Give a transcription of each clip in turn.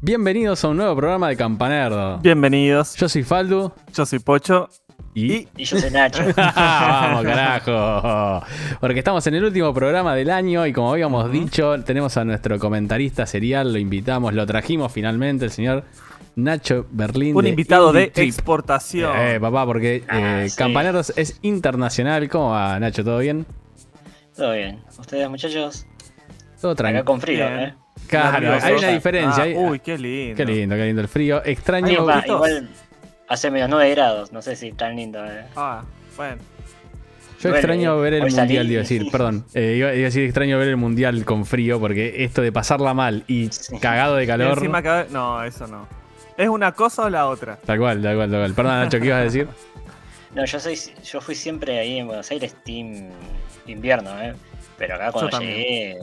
Bienvenidos a un nuevo programa de Campanerdo. Bienvenidos. Yo soy Faldu. Yo soy Pocho. Y. Y yo soy Nacho. Vamos, carajo. Porque estamos en el último programa del año y como habíamos dicho, tenemos a nuestro comentarista serial, lo invitamos, lo trajimos finalmente, el señor Nacho Berlín. Un de invitado de Trip. exportación. Eh, papá, porque Ah, eh, sí. Campanerdos es internacional. ¿Cómo va, Nacho? ¿Todo bien? Todo bien. ¿Ustedes, muchachos? Todo Acá tranquilo. con frío, Bien. ¿eh? Claro, hay una diferencia. Ah, uy, qué lindo. Qué lindo, qué lindo el frío. Extraño. Ay, va, poquitos. igual hace menos 9 grados. No sé si tan lindo, ¿eh? Ah, bueno. Yo extraño eh. ver el mundial, salí. iba a decir, perdón. Eh, iba, a decir extraño ver el mundial con frío, porque esto de pasarla mal y cagado de calor. encima cada- No, eso no. ¿Es una cosa o la otra? Tal cual, tal cual, tal cual. Perdón, Nacho, ¿qué ibas a decir? No, yo soy, yo fui siempre ahí en Buenos Aires team invierno, ¿eh? Pero acá cuando llegué,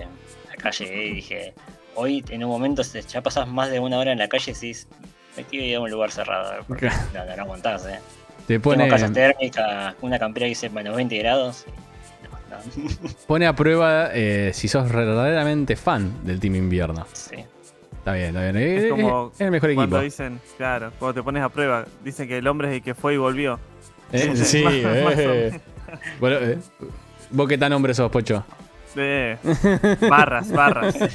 acá llegué y dije, hoy en un momento ya pasás más de una hora en la calle y decís, me quiero ir a un lugar cerrado, ¿eh? porque no, no, no aguantás, ¿eh? Te Tengo casas térmicas, una campera que dice menos 20 grados. No, no. pone a prueba eh, si sos verdaderamente fan del Team Invierno. sí. Está bien, está bien. Es como es el mejor Cuando equipo. dicen, claro, cuando te pones a prueba, dicen que el hombre es el que fue y volvió. Eh, sí, eh. Bueno, eh, ¿Vos qué tan hombre sos, Pocho? Barras, barras.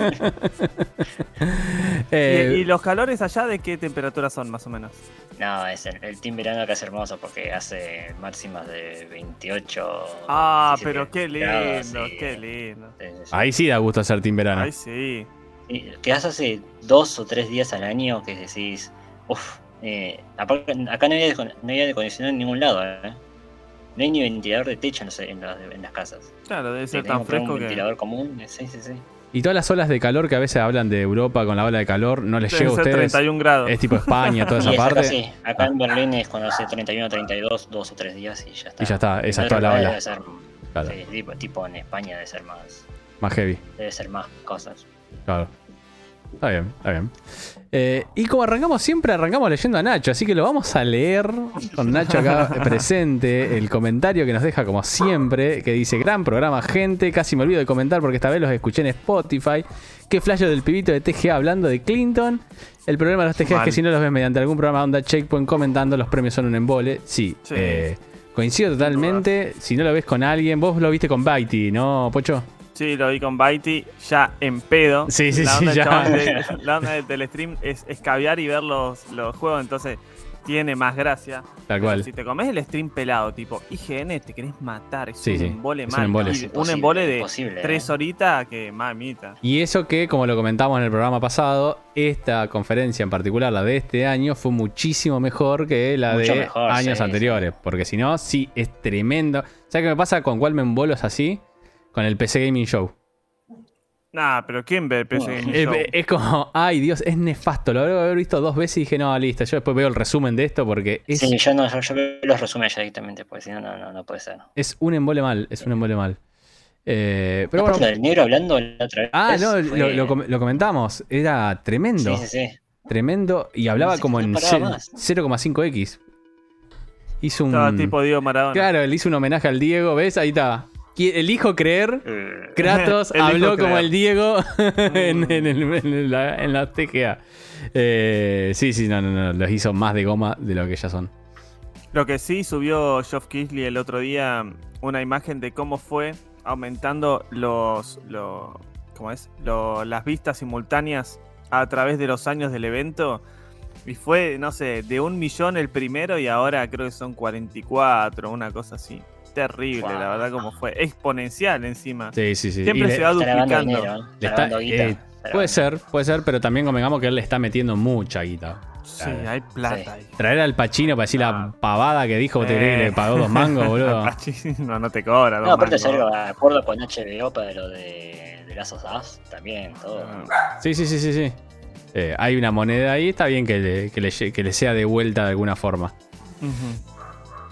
Eh, ¿Y, y los calores allá de qué temperatura son, más o menos? No, es el, el team verano acá es hermoso porque hace máximas de 28. Ah, 17 pero qué grados, lindo, sí. qué lindo. Sí, sí, sí. ahí sí da gusto hacer Team Verano. Ay, sí. Quedás hace dos o tres días al año que decís, uff, eh, aparte, acá no acon- no hay aire acondicionado en ningún lado, ¿eh? No hay ni ventilador de techo en, en las, en las casas. Claro, debe ser tan fresco un que. ventilador común, eh, sí, sí, sí. Y todas las olas de calor que a veces hablan de Europa con la ola de calor, ¿no les Deben llega a ustedes? 31 grados. Es tipo España, toda esa es acá parte. sí, acá en Berlín es cuando hace 31 32, dos o tres días y ya está. Y ya está, esa es toda la otro ola. Debe ser, Claro. sí, tipo, tipo en España debe ser más, Más heavy. debe ser más cosas. Claro. Está bien, está bien. Eh, y como arrancamos siempre, arrancamos leyendo a Nacho, así que lo vamos a leer con Nacho acá presente. El comentario que nos deja como siempre, que dice, gran programa, gente. Casi me olvido de comentar porque esta vez los escuché en Spotify. Qué flash del pibito de TGA hablando de Clinton. El problema de los TGA es que si no los ves mediante algún programa onda checkpoint comentando, los premios son un embole. Sí, Sí. eh, coincido totalmente. Si no lo ves con alguien, vos lo viste con Baiti, ¿no, Pocho? Sí, lo vi con Baiti ya en pedo. Sí, sí, la sí, onda ya. de- la onda del- del stream es, es caviar y ver los, los juegos, entonces tiene más gracia. Tal cual. Si te comes el stream pelado, tipo IGN, te querés matar. Es Sí, un sí, embole es un mal. embole. Y un embole de imposible, tres eh. horitas que mamita. Y eso que, como lo comentamos en el programa pasado, esta conferencia en particular, la de este año, fue muchísimo mejor que la Mucho de mejor, años sí, anteriores. Porque si no, sí, es tremendo. ¿Sabes qué me pasa con cuál me embolo es así? Con el PC Gaming Show. Nah, pero ¿quién ve el PC Bueno. Gaming Es, Show? es como, ay Dios, es nefasto. Lo debo haber visto dos veces y dije, no, listo. Yo después veo el resumen de esto porque es, Sí, yo no, yo, yo veo los resúmenes directamente, porque si no, no, no, no puede ser. es un embole mal. Es un embole mal. Eh, pero bueno. del negro hablando la otra vez. Ah, no, fue- lo, lo com- lo comentamos. Era tremendo. Sí, sí, sí. Tremendo. Y hablaba No como en paraba ce- más. 0,5x. Hizo un. Estaba tipo Diego Maradona. Claro, le hizo un homenaje al Diego, ¿ves? Ahí está. Elijo creer. Eh, Kratos Elijo habló como el Diego en, Mm. en el- en la, en la TGA. Eh, sí, sí, no, no, no. Los hizo más de goma de lo que ya son. Lo que sí subió Geoff Keighley el otro día una imagen de cómo fue aumentando los, lo- ¿cómo es? Las vistas simultáneas a través de los años del evento. Y fue, no sé, de un millón el primero y ahora creo que son 44, una cosa así. Terrible, Wow. la verdad, como fue. Exponencial encima. Sí, sí, sí. Siempre Y le- se va duplicando. dinero, ¿eh? le Está guita. eh, puede ser, puede ser, pero también convengamos que él le está metiendo mucha guita. Sí, Claro. hay plata ahí. Traer al Pachino para decir la Ah. pavada que dijo, ¿te que Eh. le pagó dos mangos, boludo? no, no te cobra. No, aparte de acuerdo con HBO para lo de, of Us, también, todo. Ah. Sí, sí, sí, sí, sí. Eh, hay una moneda ahí, está bien que le, que le que le sea de vuelta de alguna forma. Ujú.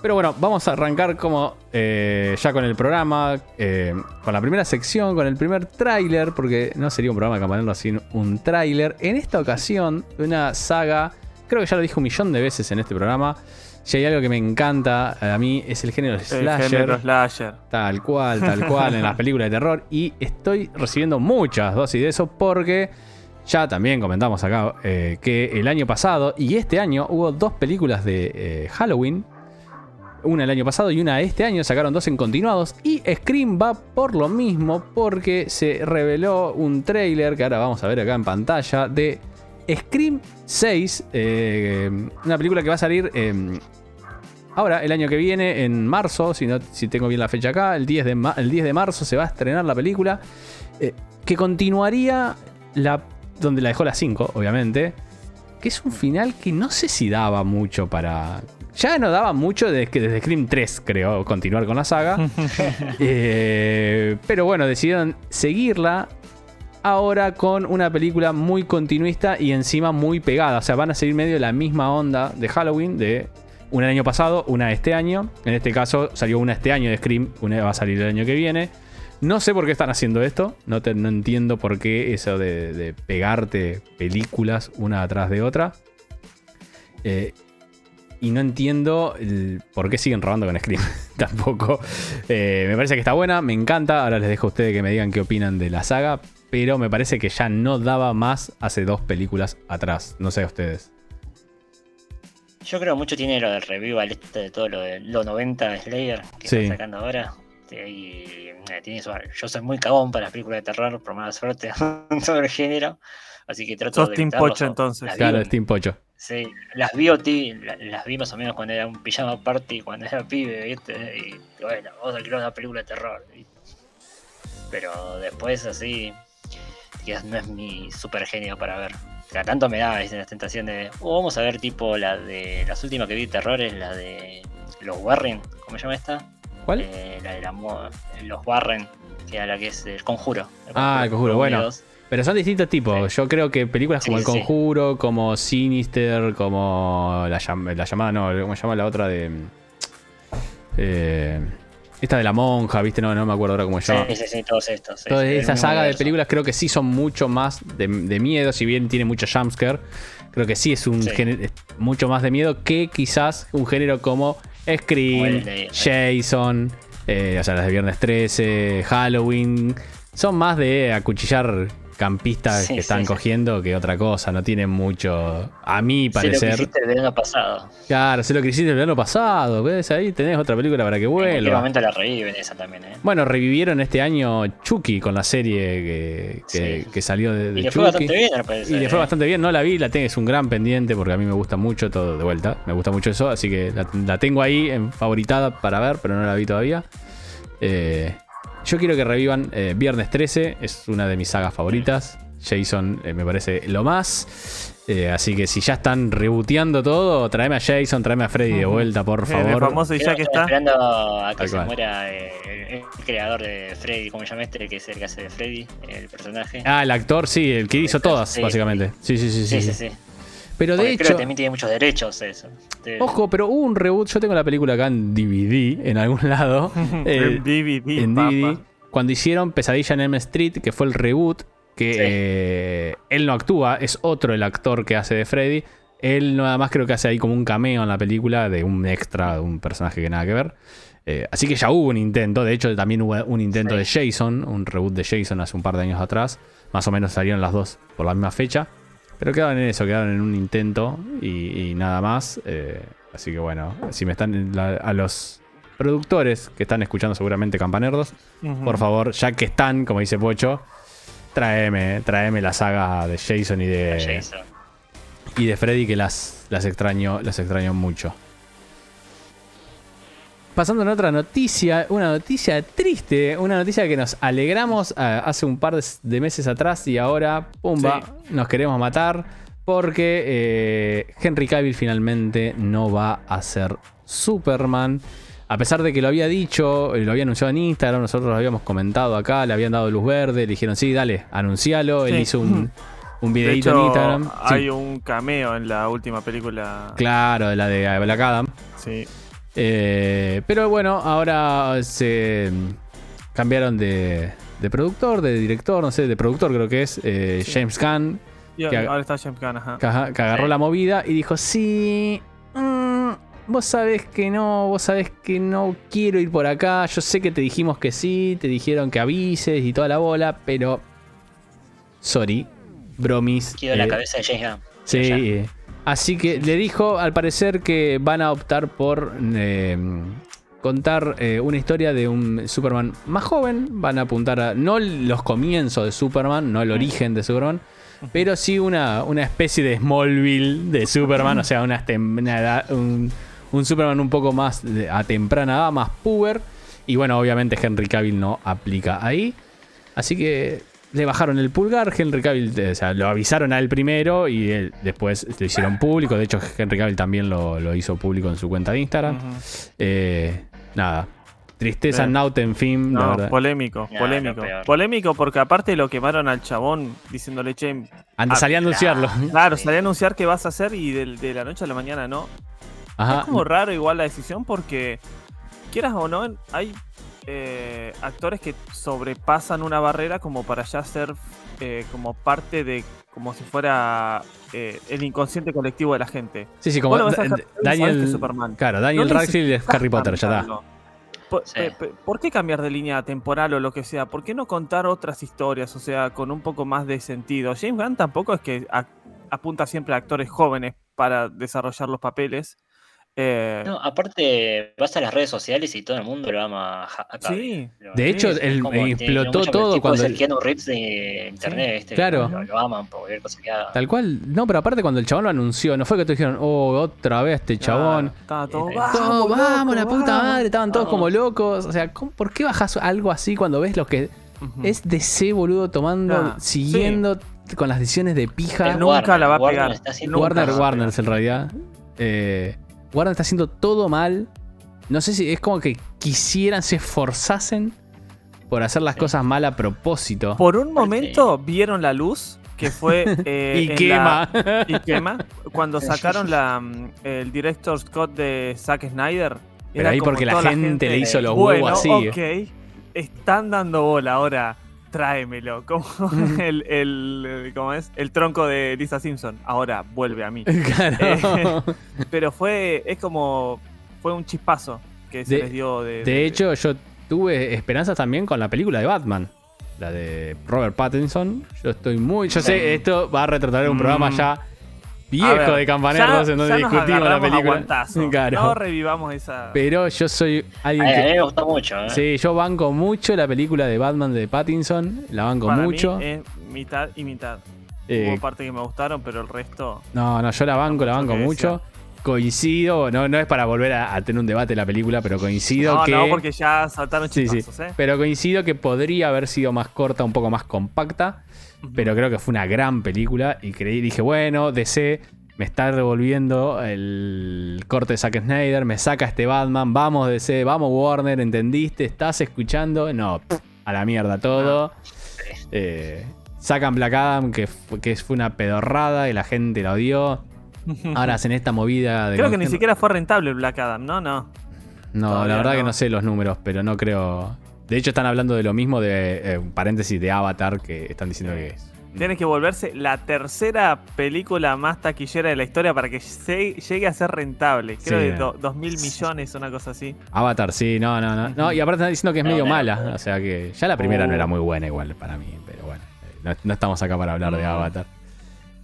Pero bueno, vamos a arrancar como eh, ya con el programa, eh, con la primera sección, con el primer tráiler, porque no sería un programa de campanero sin un tráiler. En esta ocasión, una saga, creo que ya lo dije un millón de veces en este programa. Si hay algo que me encanta a mí es el género El slasher. género slasher. Tal cual, tal cual, en las películas de terror. Y estoy recibiendo muchas dosis de eso porque Ya también comentamos acá eh, que el año pasado y este año hubo dos películas de eh, Halloween. Una el año pasado y una este año. Sacaron dos en continuados. Y Scream va por lo mismo porque se reveló un trailer que ahora vamos a ver acá en pantalla de Scream 6. eh, una película que va a salir eh, ahora, el año que viene, en marzo. Si, no, si tengo bien la fecha acá, el 10 de, el 10 de marzo se va a estrenar la película. eh, que continuaría la donde la dejó la 5, obviamente. Que es un final que no sé si daba mucho para. Ya no daba mucho desde, desde Scream 3, creo, continuar con la saga. Eh, pero bueno, decidieron seguirla ahora con una película muy continuista y encima muy pegada. O sea, van a seguir medio la misma onda de Halloween, de una el año pasado, una este año. En este caso salió una este año de Scream, una va a salir el año que viene. No sé por qué están haciendo esto, no, te- no entiendo por qué eso de, de pegarte películas una atrás de otra. Eh, y no entiendo el por qué siguen robando con Scream. Tampoco. Eh, me parece que está buena, me encanta. Ahora les dejo a ustedes que me digan qué opinan de la saga. Pero me parece que ya no daba más hace dos películas atrás. No sé a ustedes. Yo creo mucho tiene lo del revival este de todo lo de los 90 de Slayer que Sí. están sacando ahora. Y eh, tiene su- yo soy muy cagón para las películas de terror, por mala suerte, todo el género. Así que trato Sos de. Team. Pocho, entonces. Las vi- Claro, Steam Pocho. Sí, las vi, la- las vi más o menos cuando era un pijama party, cuando era pibe, ¿viste? Y bueno, vamos a una película de terror. ¿viste? Pero después así, que no es mi super genio para ver. Cada tanto me da ¿viste? la tentación de, "Oh, vamos a ver tipo la de, las últimas que vi de terror es la de los Warren, ¿cómo se llama esta? ¿Cuál? Eh, la de la los Warren, que era la que es el conjuro. Ah, El Conjuro, bueno. Unidos. Pero son distintos tipos. Yo creo que películas como El. Conjuro, como Sinister, como la, llam- la llamada, no, ¿cómo se llama la otra de. eh, esta de la monja, ¿viste? No, no me acuerdo ahora cómo se llama. Sí, sí, sí, todos estos. sí, Toda esa saga de películas creo que sí son mucho más de, de miedo, si bien tiene mucho jumpscare. Creo que sí es un Sí. género es mucho más de miedo que quizás un género como Scream, de- Jason, eh, o sea, las de Viernes 13, Halloween. Son más de acuchillar campistas Sí, que están sí, cogiendo que otra cosa. No tienen mucho, a mi Sé lo que parecer. hiciste el verano pasado. Claro, sé lo que hiciste el verano pasado. ¿Ves? Ahí tenés otra película para que En vuelva. momento la reviven esa también, ¿eh? Bueno, revivieron este año Chucky con la serie que, que- salió de, de Y le fue bastante bien, me parece. Y le fue ¿eh? bastante bien, no la vi, la tengo, es un gran pendiente porque a mí me gusta mucho todo de vuelta. Me gusta mucho eso, así que la, la tengo ahí en favoritada para ver, pero no la vi todavía. Eh, yo quiero que revivan eh, Viernes 13, es una de mis sagas favoritas. Jason eh, me parece lo más. Eh, así que si ya están reboteando todo, tráeme a Jason, tráeme a Freddy de vuelta, por El favor. famoso y ya que está. esperando a que Tal se cual. muera eh, el, el creador de Freddy, ¿cómo se llama este? Que es el que hace de Freddy, el personaje. Ah, el actor, sí, el que hizo todas, Sí, básicamente. Sí, sí, sí, sí. sí, sí, sí. Pero de Porque creo hecho. que también tiene muchos derechos eso. De- Ojo, pero hubo un reboot. Yo tengo la película acá en DVD, en algún lado. eh, en DVD, en. DVD. Cuando hicieron Pesadilla en Elm Street, que fue el reboot, que Sí. eh, él no actúa, es otro el actor que hace de Freddy. Él nada más creo que hace ahí como un cameo en la película de un extra, de un personaje que nada que ver. Eh, así que ya hubo un intento. De hecho, también hubo un intento de Jason, un reboot de Jason hace un par de años atrás. Más o menos salieron las dos por la misma fecha. Pero quedaron en eso, quedaron en un intento y, y nada más. Eh, así que bueno, si me están la- a los productores que están escuchando seguramente Campanerdos, por favor, ya que están, como dice Pocho, tráeme, tráeme la saga de Jason y de, Jason. y de Freddy que las, las extraño, las extraño mucho. Pasando en otra noticia, una noticia triste, una noticia que nos alegramos ah, hace un par de, de meses atrás y ahora, pumba, nos queremos matar porque eh, Henry Cavill finalmente no va a ser Superman. A pesar de que lo había dicho, eh, lo había anunciado en Instagram, nosotros lo habíamos comentado acá, le habían dado luz verde, le dijeron, sí, dale, anuncialo. Él Sí. hizo un, un De videito en Instagram. Sí. hay un cameo en la última película. Claro, de la de Black Adam. Sí. Eh, pero bueno, ahora se cambiaron de, de productor, de director, no sé, de productor creo que es, eh, Sí. James Gunn, Que ahora está James Gunn, ajá. que, agarró Sí. la movida y dijo, sí, mm, vos sabés que no, vos sabés que no quiero ir por acá, yo sé que te dijimos que sí, te dijeron que avises y toda la bola, pero... Sorry, bromis. Quedó en la eh, cabeza de James Gunn. Sí, eh, así que le dijo al parecer que van a optar por eh, contar eh, una historia de un Superman más joven. Van a apuntar a no los comienzos de Superman, no el origen de Superman, pero sí una, una especie de Smallville de Superman, o sea, un, Superman un poco más a temprana edad, más puber. Y bueno, obviamente Henry Cavill no aplica ahí. Así que le bajaron el pulgar. Henry Cavill, eh, o sea, lo avisaron a él primero y él después lo hicieron público. De hecho, Henry Cavill también lo, lo hizo público en su cuenta de Instagram. Eh, nada. Tristeza, Bien. Naut, en fin, la No, verdad. polémico, polémico. Polémico porque aparte lo quemaron al chabón diciéndole, che, Anda, ah, salí a anunciarlo. claro, Sí. salí a anunciar qué vas a hacer y de, de la noche a la mañana no. Ajá. Es como raro igual la decisión porque, quieras o no, hay eh, actores que sobrepasan una barrera como para ya ser eh, como parte de, como si fuera eh, el inconsciente colectivo de la gente. Sí, sí, como Bueno, Da- Daniel. Superman. Claro, Daniel No Radcliffe es Harry Potter, ya cambiarlo. Por, Sí. pe- pe- ¿por qué cambiar de línea temporal o lo que sea? ¿Por qué no contar otras historias? O sea, con un poco más de sentido. James Gunn tampoco es que a- apunta siempre a actores jóvenes para desarrollar los papeles. Eh, No, aparte, vas a las redes sociales y todo el mundo lo ama a sí, Lo- De hecho, es él como eh, tiene explotó todo el cuando es el Keanu Reeves de internet, ¿viste? claro. Lo, lo aman por cualquier cosa que haga. Tal cual. No, pero aparte cuando el chabón lo anunció, no fue que te dijeron, oh, otra vez este chabón. estaba todo, Eh, vamos, Todo, vamos, la puta vamos". madre, estaban todos Vamos. como locos. O sea, ¿cómo- ¿por qué bajas algo así cuando ves lo que Ujú. es DC, boludo, tomando, Ah, siguiendo con las decisiones de pija? Nunca Warner, la va a Warner pegar. Warner, Warner en realidad. Eh, Warner está haciendo todo mal. No sé si es como que quisieran, se esforzasen por hacer las Sí. cosas mal a propósito. Por un momento vieron la luz, que fue... eh, y quema. la- y quema. Cuando sacaron la, mm, el director's cut de Zack Snyder. Pero era ahí porque la gente, le hizo los bueno, huevos así. ok, están dando bola ahora. Tráemelo. Como el, el, ¿cómo es? el tronco de Lisa Simpson. Ahora vuelve a mí. claro. Pero fue, es como, fue un chispazo que se De- les dio de... De hecho, yo tuve esperanzas también con la película de Batman. La de Robert Pattinson. Yo estoy muy. Yo sé, esto va a retratar un Mm. programa ya A viejo ver, de donde ya nos discutimos la película. Claro. No revivamos esa... Pero yo soy alguien Ay, a mí que. me gustó mucho, ¿eh? Sí, yo banco mucho la película de Batman de Pattinson. La banco Para mucho. mí es mitad y mitad. Eh, Hubo partes que me gustaron, pero el resto... No, no, yo la banco, la banco mucho. Coincido, no, no es para volver a, a tener un debate de la película, pero coincido No, que. no, porque ya saltaron Sí, sí. ¿eh? Pero coincido que podría haber sido más corta, un poco más compacta. Pero creo que fue una gran película. Y creí, dije, bueno, DC me está revolviendo el corte de Zack Snyder, me saca este Batman, vamos DC, vamos Warner, ¿entendiste? ¿Estás escuchando? No, a la mierda todo. Eh, sacan Black Adam, que, fue- que fue una pedorrada y la gente la odió. Ahora hacen esta movida de. Creo que ni siquiera fue rentable el Black Adam, no, no. No, todavía la verdad que no sé los números, pero no creo. De hecho, están hablando de lo mismo de, eh, paréntesis, de Avatar, que están diciendo que es. Tiene que volverse la tercera película más taquillera de la historia para que se- llegue a ser rentable. Creo que do- dos mil millones, una cosa así. Avatar, sí, no, no, no. No, y aparte están diciendo que es medio mala. O sea que ya la primera no Oh. era muy buena igual para mí, pero bueno. eh, No, no estamos acá para hablar de. Avatar.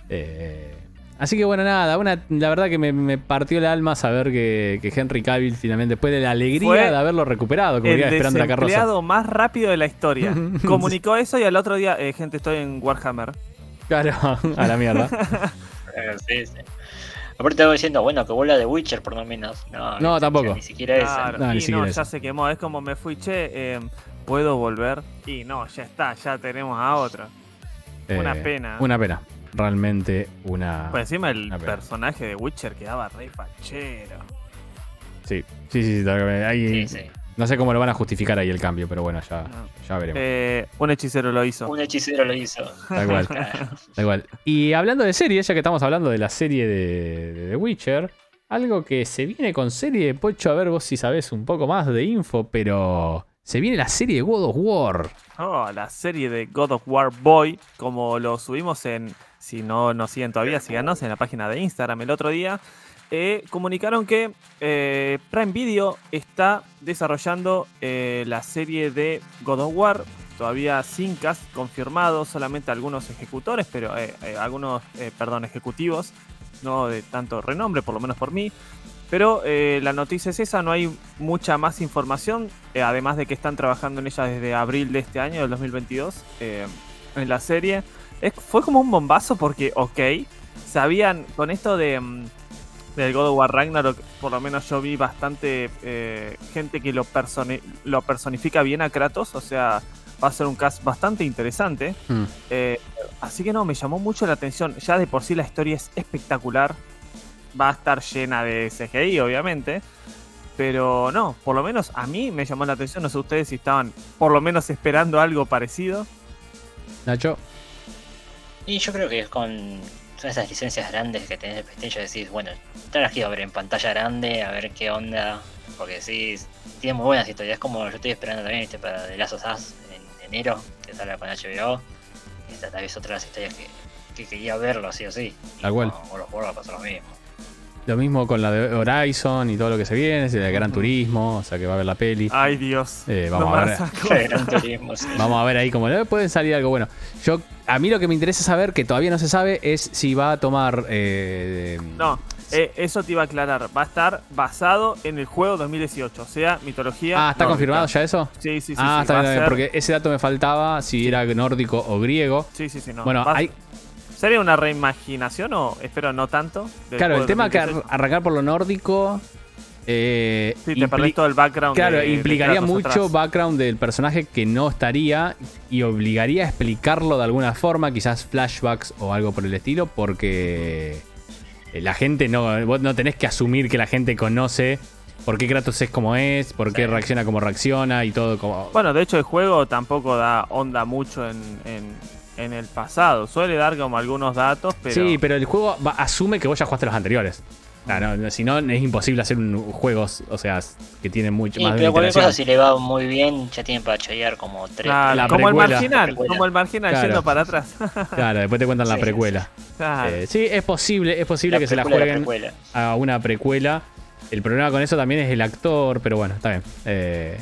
Eh, así que bueno, nada, una, la verdad que me, me partió el alma saber que, que Henry Cavill finalmente, después de la alegría Fue de haberlo recuperado, como El diría Esperando la Carroza. más rápido de la historia. Comunicó eso y al otro día, eh, gente, estoy en Warhammer. Claro, a la mierda. Eh, sí, sí. Aparte estaba diciendo, bueno, que vuela de Witcher por lo menos. No, No, tampoco. Ni siquiera esa. Claro, No, ni y siquiera no, eso. ya se quemó. Es como me fui, che, eh, ¿puedo volver? Y no, ya está, ya tenemos a otro. Una Eh, pena. Una pena. Realmente una. Por encima el Una personaje de Witcher quedaba re fachero. Sí, sí, sí. sí. Ahí- Sí, sí. No sé cómo lo van a justificar ahí el cambio, pero bueno, ya, No. ya veremos. Eh, un hechicero lo hizo. Un hechicero lo hizo. Tal cual. Claro. Da igual. Y hablando de series, ya que estamos hablando de la serie de, de The Witcher, algo que se viene con serie, Pocho, a ver vos si sabés un poco más de info, pero se viene la serie de God of War. Oh, la serie de God of War Boy, como lo subimos en, si no nos siguen todavía, síganos en la página de Instagram el otro día. eh, comunicaron que eh, Prime Video está desarrollando eh, la serie de God of War todavía sin cast confirmado, solamente algunos ejecutores, pero algunos, perdón, ejecutivos, no de tanto renombre, por lo menos por mí. Pero la noticia es esa, no hay mucha más información, además de que están trabajando en ella desde abril de este año, del 2022, eh, en la serie. Es- fue como un bombazo porque, ok, sabían con esto de mm, del God of War Ragnarok, por lo menos yo vi bastante eh, gente que lo, personi- lo personifica bien a Kratos, o sea, va a ser un cast bastante interesante. Mm. Eh, así que no, me llamó mucho la atención. Ya de por sí la historia es espectacular. Va a estar llena de CGI, obviamente. Pero no, por lo menos a mí me llamó la atención. No sé ustedes si estaban por lo menos esperando algo parecido. Nacho. Y yo creo que es con son esas licencias grandes que tenés de PlayStation, decís, bueno, te las quiero ver en pantalla grande, a ver qué onda. Porque sí, tiene muy buenas historias. Como yo estoy esperando también este para The Last of Us en enero, que sale con HBO. Esta tal vez otra de las historias que, que quería verlo, sí o sí. Y Tal cual. con a pasar lo mismo. Lo mismo con la de Horizon y todo lo que se viene, de Gran. Turismo, o sea que va a haber la peli. Ay, Dios. Eh, vamos No a ver. saco. Gran Turismo, sí. Vamos a ver ahí cómo le puede salir algo bueno. Yo, a mí lo que me interesa saber, que todavía no se sabe, es si va a tomar. eh, No, eh, eso te iba a aclarar. Va a estar basado en el juego 2018, o sea, mitología. Ah, ¿está nórdica. confirmado ya eso? Sí, sí, sí. ah, sí, está bien, ser- porque ese dato me faltaba, si era nórdico o griego. Sí, sí, sí, no. bueno, Va- hay, ¿Sería una reimaginación o espero no tanto? claro, el tema que 2018? ar- arrancar por lo nórdico. eh, Sí, te perdés todo el background. Claro, de- implicaría mucho atrás. background del personaje que no estaría y obligaría a explicarlo de alguna forma, quizás flashbacks o algo por el estilo, porque eh, la gente no, vos no tenés que asumir que la gente conoce por qué Kratos es como es, por qué Sí. reacciona como reacciona y todo como... Bueno, de hecho el juego tampoco da onda mucho en, en, en el pasado. Suele dar como algunos datos, pero... Sí, pero el juego va- asume que vos ya jugaste los anteriores. Ah, no, no, si no, es imposible hacer un juegos, o sea, que tienen mucho Sí, más pero cualquier cosa, si le va muy bien, ya tienen para chorear como tres. Claro, La como el marginal, como el marginal Claro. yendo para atrás. Claro, después te cuentan la Sí, precuela. Claro. Eh, sí, es posible, es posible La que se la jueguen a una precuela. El problema con eso también es el actor, pero bueno, está bien. Eh,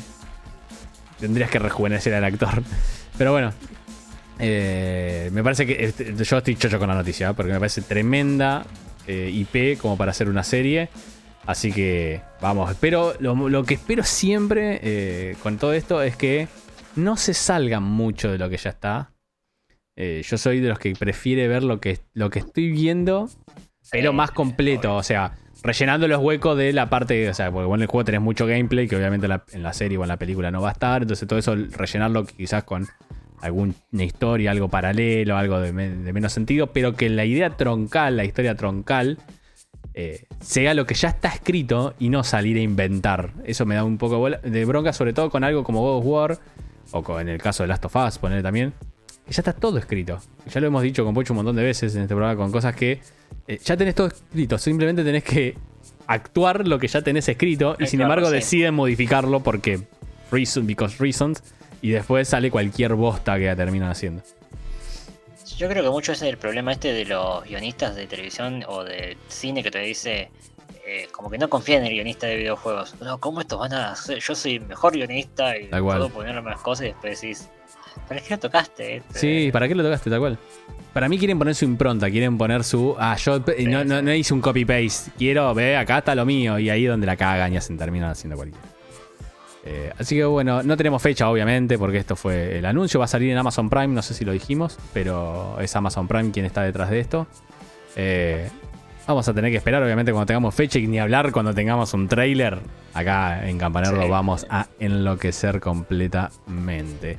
tendrías que rejuvenecer al actor. Pero bueno, eh, me parece que este, yo estoy chocho con la noticia, ¿eh? porque me parece tremenda eh, IP como para hacer una serie. Así que vamos, pero lo, lo que espero siempre con todo esto es que no se salga mucho de lo que ya está. Yo soy de los que prefiere ver lo que, lo que estoy viendo pero más completo, o sea, rellenando los huecos de la parte, o sea, porque vos en el juego tenés mucho gameplay que obviamente en la, en la serie o en la película no va a estar, entonces todo eso rellenarlo quizás con alguna historia, algo paralelo, algo de, me- de menos sentido, pero que la idea troncal, la historia troncal, eh, sea lo que ya está escrito y no salir a inventar. Eso me da un poco de bronca, sobre todo con algo como God of War, o con, en el caso de Last of Us, poner también, que ya está todo escrito. Ya lo hemos dicho con Pocho un montón de veces en este programa, con cosas que eh, ya tenés todo escrito, simplemente tenés que actuar lo que ya tenés escrito y Eh, sin claro, embargo sí. deciden modificarlo porque reason, because reasons, y después sale cualquier bosta que terminan haciendo. Yo creo que mucho es el problema este de los guionistas de televisión o de cine que te dice eh, como que no confían en el guionista de videojuegos. No, ¿cómo estos van a hacer? Yo soy mejor guionista y puedo poner más cosas y después decís, es que no tocaste. este". Sí, ¿para qué lo tocaste tal cual? Para mí quieren poner su impronta, quieren poner su. Ah, yo no, no, no hice un copy-paste. Quiero, ve, acá está lo mío. Y ahí es donde la cagan y hacen, terminan haciendo cualquiera. Eh, así que bueno, no tenemos fecha, obviamente, porque esto fue el anuncio. Va a salir en Amazon Prime, no sé si lo dijimos, pero es Amazon Prime quien está detrás de esto. Eh, vamos a tener que esperar, obviamente, cuando tengamos fecha y ni hablar cuando tengamos un trailer. Acá en Campanero Sí. vamos a enloquecer completamente.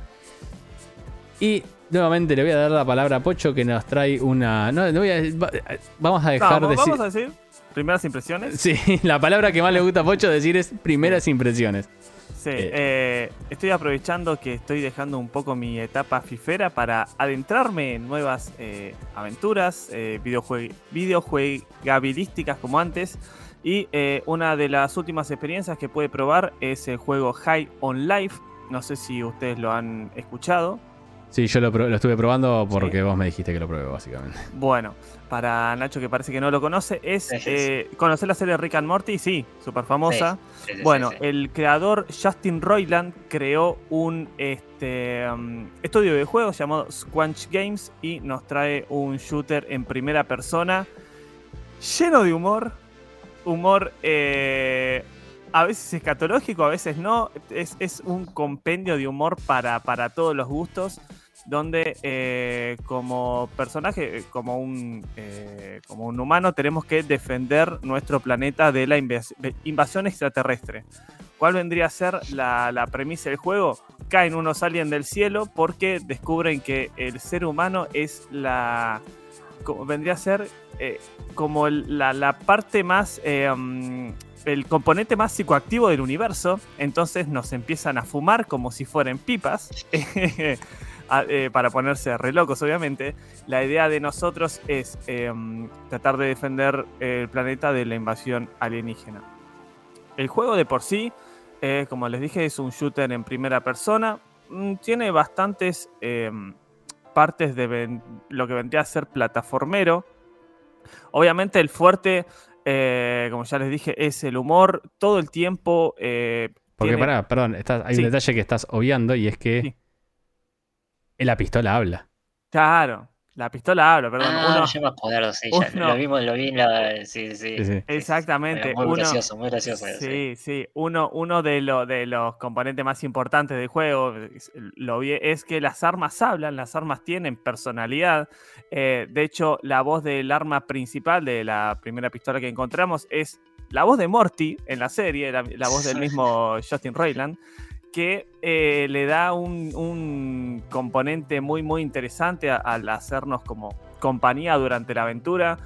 Y nuevamente le voy a dar la palabra a Pocho que nos trae una. No, no voy a- va- vamos a dejar Vamos, decir. vamos a decir primeras impresiones. Sí, la palabra que más le gusta a Pocho decir es primeras impresiones. Sí, Eh. eh, estoy aprovechando que estoy dejando un poco mi etapa fifera para adentrarme en nuevas eh, aventuras, eh, videojue- videojuegabilísticas como antes. Y una de las últimas experiencias que puede probar es el juego High on Life. No sé si ustedes lo han escuchado. Sí, yo lo, estuve probando porque vos me dijiste que lo probé, básicamente. Bueno, para Nacho que parece que no lo conoce, es Sí, sí, sí. eh, conocer la serie Rick and Morty, sí, súper famosa. Sí, sí, sí, Bueno, sí. el creador Justin Roiland creó un este, um, estudio de juegos llamado Squanch Games y nos trae un shooter en primera persona lleno de humor. Humor eh, a veces escatológico, a veces no. Es, un compendio de humor para, para todos los gustos. Donde eh, como personaje, eh, como un, eh, como un humano, tenemos que defender nuestro planeta de la invas- invasión extraterrestre. ¿Cuál vendría a ser la, premisa del juego? Caen unos aliens del cielo porque descubren que el ser humano es la. como vendría a ser como la, la parte más. mm, el componente más psicoactivo del universo. Entonces nos empiezan a fumar como si fueran pipas. eh, para ponerse re locos, obviamente. La idea de nosotros es mm, tratar de defender el planeta de la invasión alienígena. El juego de por sí, eh, como les dije, es un shooter en primera persona. Mm, Tiene bastantes eh, partes de lo que vendría a ser plataformero. Obviamente el fuerte, eh, como ya les dije, es el humor. Todo el tiempo... eh, Porque, tiene- pará, perdón, estás- hay Sí. un detalle que estás obviando y es que Sí. la pistola habla. Claro, la pistola habla, perdón. ah, uno- ya me acuerdo, sí, ya, uno- lo vimos, lo vi en la... Sí, sí. Sí, sí. Exactamente. Muy uno- gracioso, muy gracioso. Sí, sí. Uno, uno de, lo- de los componentes más importantes del juego es, lo vi- es que las armas hablan, las armas tienen personalidad. Eh, de hecho, la voz del arma principal de la primera pistola que encontramos es la voz de Morty en la serie, la, la voz del mismo Justin Roiland, que eh, le da un, componente muy, muy interesante al hacernos como compañía durante la aventura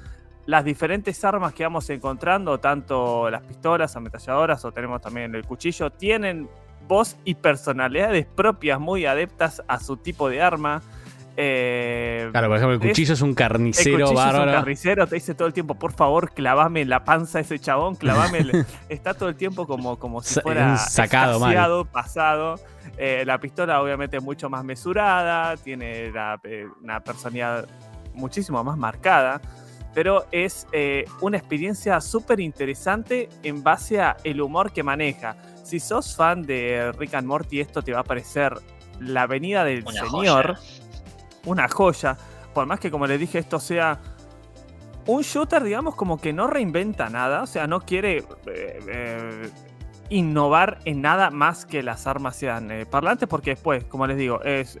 las diferentes armas que vamos encontrando, tanto las pistolas, ametralladoras o tenemos también el cuchillo, tienen voz y personalidades propias muy adeptas a su tipo de arma. Eh, Claro, por ejemplo, el cuchillo es un el carnicero cuchillo es un bárbaro. carnicero, te dice todo el tiempo, por favor, clavame en la panza a ese chabón, clavame. el-". Está todo el tiempo como, como si fuera sacado mal. pasado. Eh, la pistola obviamente es mucho más mesurada, tiene la- eh, una personalidad muchísimo más marcada, pero es eh, una experiencia súper interesante en base a el humor que maneja. Si sos fan de Rick and Morty, esto te va a parecer la venida del Una señor joya. Una joya. Por más que, como les dije, esto sea un shooter, digamos, como que no reinventa nada. O sea, no quiere eh, eh, innovar en nada más que las armas sean eh, parlantes. Porque después, como les digo, es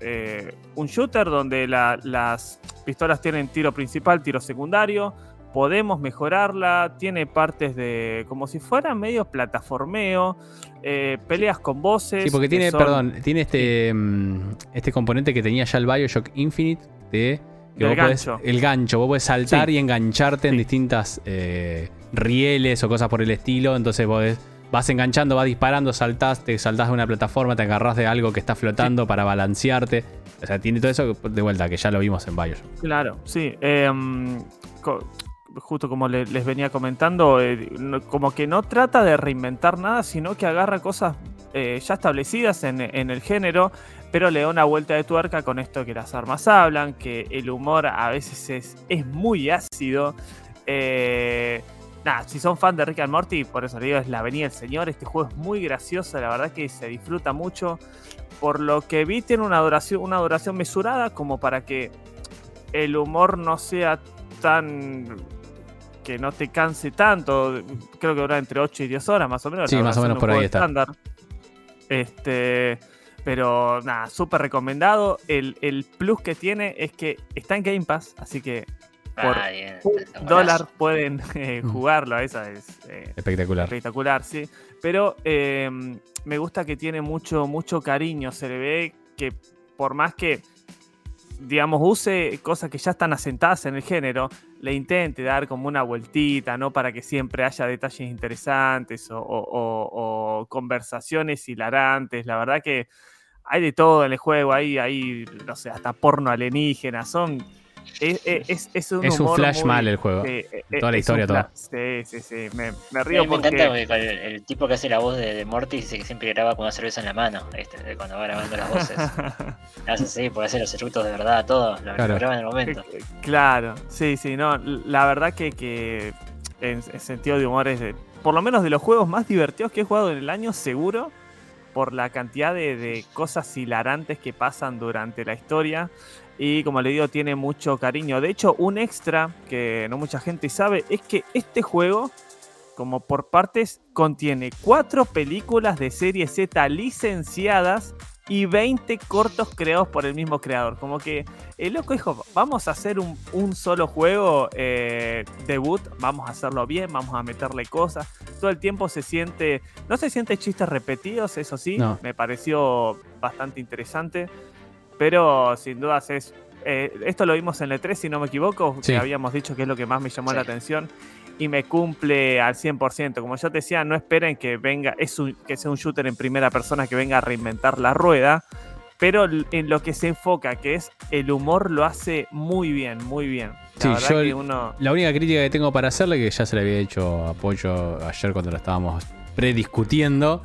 un shooter donde la- las pistolas tienen tiro principal, tiro secundario. Podemos mejorarla, tiene partes de como si fuera medio plataformeo, eh, peleas con voces. Sí, porque que tiene, son- perdón, tiene este, mm, este componente que tenía ya el Bioshock Infinite de que Del vos podés- gancho. el gancho. Vos podés saltar Sí. y engancharte en distintas eh, rieles o cosas por el estilo. Entonces vos vas enganchando, vas disparando, saltás, te saltás de una plataforma, te agarrás de algo que está flotando para balancearte. O sea, tiene todo eso de vuelta, que ya lo vimos en Bioshock. Claro, sí. em, justo como le- les venía comentando, eh, como que no trata de reinventar nada, sino que agarra cosas eh, ya establecidas en, el género, pero le da una vuelta de tuerca con esto que las armas hablan, que el humor a veces es, muy ácido. Eh, nada, si son fan de Rick and Morty, por eso le digo, es la Avenida del Señor. Este juego es muy gracioso, la verdad que se disfruta mucho. Por lo que vi, tiene una duración, una duración mesurada como para que el humor no sea tan. Que no te canse tanto. Creo que dura entre 8 y 10 horas más o menos. Sí, más o menos por ahí está. estándar. Este. Pero nada, súper recomendado. El, el plus que tiene es que está en Game Pass, así que por Ah, bien, un está dólar pueden eh, jugarlo. Esa es eh, Espectacular. espectacular, sí. Pero eh, me gusta que tiene mucho, mucho cariño. Se le ve que por más que, digamos, use cosas que ya están asentadas en el género, le intente dar como una vueltita, ¿no? Para que siempre haya detalles interesantes o, conversaciones hilarantes. La verdad que hay de todo en el juego. Hay, hay no sé, hasta porno alienígena. Son Es, es, es un, Es un humor flash muy- mal el juego. sí, eh, Toda la historia, fla- Sí, sí, sí. Me, me río me porque. encanta porque con el, el tipo que hace la voz de, de Morty dice que siempre graba con una cerveza en la mano. De cuando va grabando las voces. Hace así, puede hacer los eructos de verdad, todo. Lo, lo Claro. graba en el momento. Eh, Claro, sí, sí, no. La verdad que, que en, en sentido de humor es de- por lo menos de los juegos más divertidos que he jugado en el año, seguro, por la cantidad de, de cosas hilarantes que pasan durante la historia. Y como le digo, tiene mucho cariño. De hecho, un extra que no mucha gente sabe es que este juego, como por partes, contiene cuatro películas de serie Z licenciadas y 20 cortos creados por el mismo creador. Como que el loco dijo, vamos a hacer un, un solo juego eh, debut, vamos a hacerlo bien, vamos a meterle cosas. Todo el tiempo se siente, no se siente chistes repetidos, eso sí, No. me pareció bastante interesante, pero sin dudas es... eh, esto lo vimos en el 3 si no me equivoco, Sí. que habíamos dicho que es lo que más me llamó Sí. la atención y me cumple al 100%. Como yo te decía, no esperen que venga, es un- que sea un shooter en primera persona que venga a reinventar la rueda, pero en lo que se enfoca, que es el humor, lo hace muy bien, muy bien. La Sí, yo- que uno... La única crítica que tengo para hacerle, que ya se le había hecho apoyo ayer cuando lo estábamos prediscutiendo,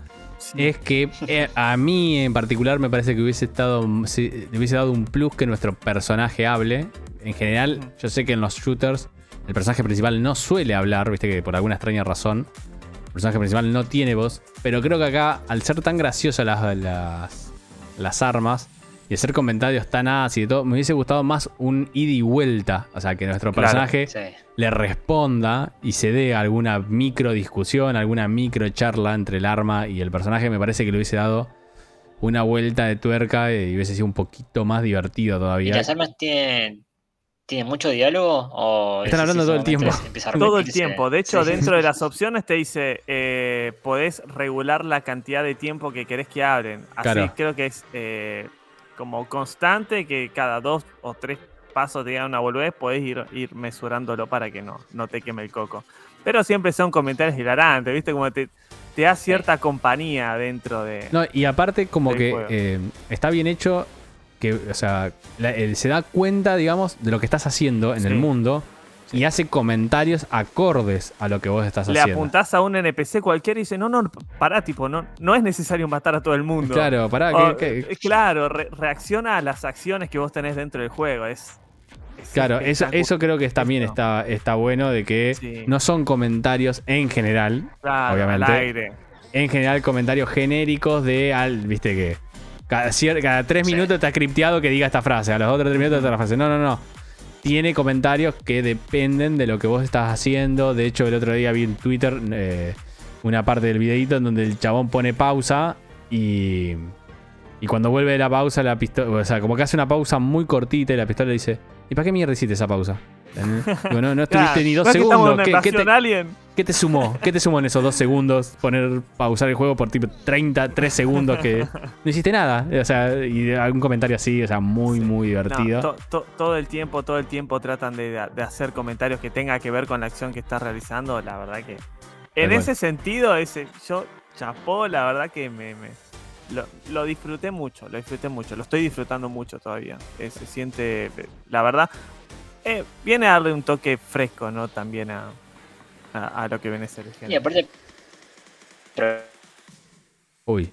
es que eh, a mí en particular me parece que hubiese estado si- le hubiese dado un plus que nuestro personaje hable. En general, yo sé que en los shooters el personaje principal no suele hablar, viste que por alguna extraña razón el personaje principal no tiene voz, pero creo que acá al ser tan graciosas las, las, las armas y hacer comentarios tan ácidos y todo, me hubiese gustado más un ida y vuelta, o sea, que nuestro Claro. personaje Sí. le responda y se dé alguna micro discusión, alguna micro charla entre el arma y el personaje, me parece que le hubiese dado una vuelta de tuerca y hubiese sido un poquito más divertido ¿Y todavía. las armas tienen, tienen mucho diálogo? O Están hablando todo el tiempo. Todo el tiempo. De hecho, Sí. dentro de las opciones te dice, eh, podés regular la cantidad de tiempo que querés que hablen. Así Claro. creo que es eh, como constante, que cada dos o tres pasos te digan una boludez, podés ir, ir mesurándolo para que no, no te queme el coco. Pero siempre son comentarios hilarantes, ¿viste? Como te, te da cierta compañía dentro de... No, y aparte como que eh, está bien hecho que, o sea, la- él se da cuenta, digamos, de lo que estás haciendo en Sí. el mundo y hace comentarios acordes a lo que vos estás Le haciendo. apuntás a un NPC cualquiera y dice, no, no, pará, tipo, no, no es necesario matar a todo el mundo. Claro, pará, O, que- que- eh, claro, re- reacciona a las acciones que vos tenés dentro del juego. Es, Claro, eso, eso creo que también está, está bueno de que Sí. no son comentarios en general, Claro, obviamente. al aire. en general comentarios genéricos de al, viste que cada, tres Sí. minutos está cripteado que diga esta frase, a los otros tres minutos la frase. No, no, no. Tiene comentarios que dependen de lo que vos estás haciendo. De hecho, el otro día vi en Twitter eh, una parte del videito en donde el chabón pone pausa y. Y cuando vuelve la pausa, la pistola. O sea, como que hace una pausa muy cortita y la pistola dice: ¿Y para qué mierda hiciste esa pausa? Digo, no, no estuviste Claro, ni dos ¿no segundos. ¿Qué, qué te, alien? ¿Qué te sumó? ¿Qué te sumó en esos dos segundos? Poner, pausar el juego por tipo 30, 3 segundos que no hiciste nada. O sea, y algún comentario así, o sea, muy, muy No, divertido. to- to- todo el tiempo, todo el tiempo tratan de, de hacer comentarios que tenga que ver con la acción que estás realizando. La verdad que. En ese sentido, ese, yo chapó, la verdad que me, me- lo, lo disfruté mucho, lo disfruté mucho, lo estoy disfrutando mucho todavía. Eh, se siente, eh, la verdad, eh, viene a darle un toque fresco, ¿no? También a, a, a lo que viene a ser el Y aparte. Uy,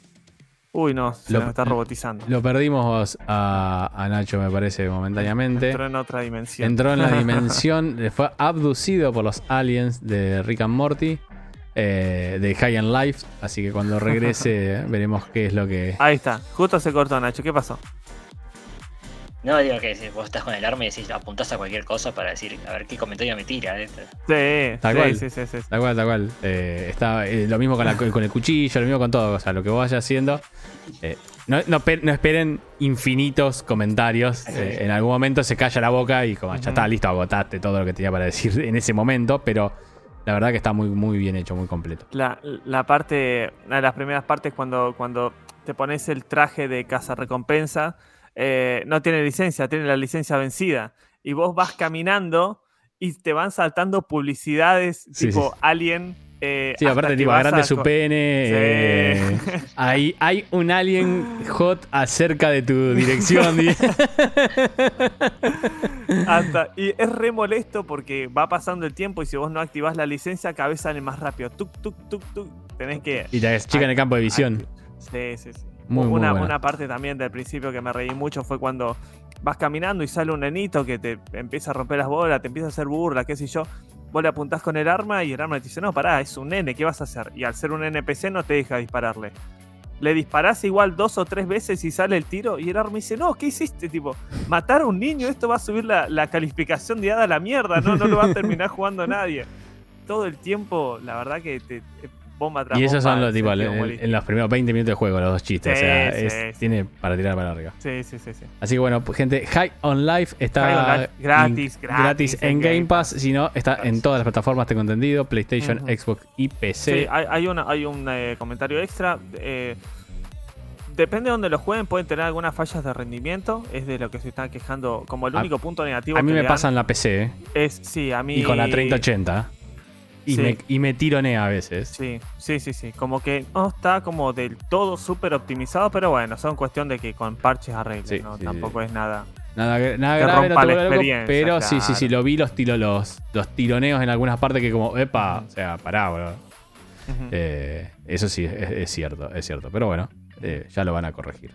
Uy, no, se Lo- nos está robotizando. lo perdimos a, a Nacho, me parece, momentáneamente. Entró en otra dimensión. Entró en la dimensión, fue abducido por los aliens de Rick and Morty, eh, de High and Life. Así que cuando regrese veremos qué es lo que. Ahí está, justo se cortó Nacho. ¿Qué pasó? No digo que si vos estás con el arma y decís, apuntás a cualquier cosa para decir, a ver qué comentario me tira. Sí, Tal sí, cual. sí, sí, sí, sí. Tal cual, tal cual. Eh, está eh, lo mismo con, la- con el cuchillo, lo mismo con todo. O sea, lo que vos vayas haciendo. eh, no, no pe- no esperen infinitos comentarios. eh, en algún momento se calla la boca y como ya Ujú. está, listo, agotaste todo lo que tenía para decir en ese momento. Pero la verdad que está muy, muy bien hecho, muy completo. La, la parte, una de las primeras partes cuando, cuando te pones el traje de caza recompensa, eh, no tiene licencia, tiene la licencia vencida. Y vos vas caminando y te van saltando publicidades Sí, tipo sí. Alien eh, Sí, aparte, tipo, grande a su pene. Sí. eh, hay, hay un alien hot acerca de tu dirección. di- Hasta- y es re molesto porque va pasando el tiempo y si vos no activás la licencia, vez sale más rápido. Tuk, tuk, tuk, tuk. Tenés que. y te chica en el campo de visión. Sí, sí, sí. Muy, una, parte también del principio que me reí mucho fue cuando vas caminando y sale un nenito que te empieza a romper las bolas, te empieza a hacer burla, qué sé yo. Vos le apuntás con el arma y el arma te dice, no, pará, es un nene, ¿qué vas a hacer? Y al ser un NPC no te deja dispararle. Le disparás igual dos o tres veces y sale el tiro y el arma dice, no, ¿qué hiciste? Tipo, matar a un niño, esto va a subir la, la calificación de hada a la mierda, no, no lo va a terminar jugando nadie. Todo el tiempo, la verdad que te bomba tras Y esos son los, tipo, en, los primeros 20 minutos de juego, los dos chistes. Sí, o sea, sí, es- sí. tiene para tirar para arriba. Sí, sí, sí, sí. Así que bueno, pues, gente, High on Life está on Life, gratis, in- gratis en Game Pass. Si no, está Gratis. en todas las plataformas, tengo entendido: PlayStation. Xbox y PC. hay, hay, una, hay un eh, comentario extra. eh, depende de donde lo jueguen, pueden tener algunas fallas de rendimiento. Es de lo que se están quejando. Como el A- único punto negativo a mí que me pasa en la PC ¿eh? es, sí, a mí. y con la 3080. Y, Sí. me, y me tironea a veces. Sí, sí, sí, sí. Como que no está como del todo súper optimizado, pero bueno, son cuestión de que con parches arreglen, Sí, ¿no? sí, Tampoco es nada. Nada, nada Que grave, no rompa te la experiencia, pero sí, sí, sí, lo vi los, tiro, los, los tironeos en algunas partes que como, epa, o sea, pará, bro. Eh, eso sí, es, es cierto, es cierto. Pero bueno, eh, ya lo van a corregir.